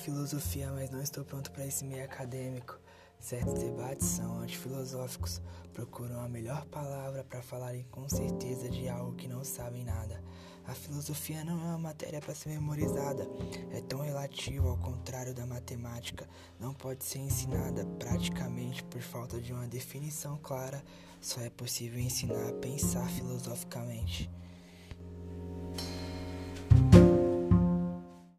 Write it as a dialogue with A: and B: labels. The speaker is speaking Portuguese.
A: filosofia, mas não estou pronto para esse meio acadêmico. Certos debates são antifilosóficos, procuram a melhor palavra para falarem com certeza de algo que não sabem nada. A filosofia não é uma matéria para ser memorizada, é tão relativa ao contrário da matemática, não pode ser ensinada praticamente por falta de uma definição clara, só é possível ensinar a pensar filosoficamente.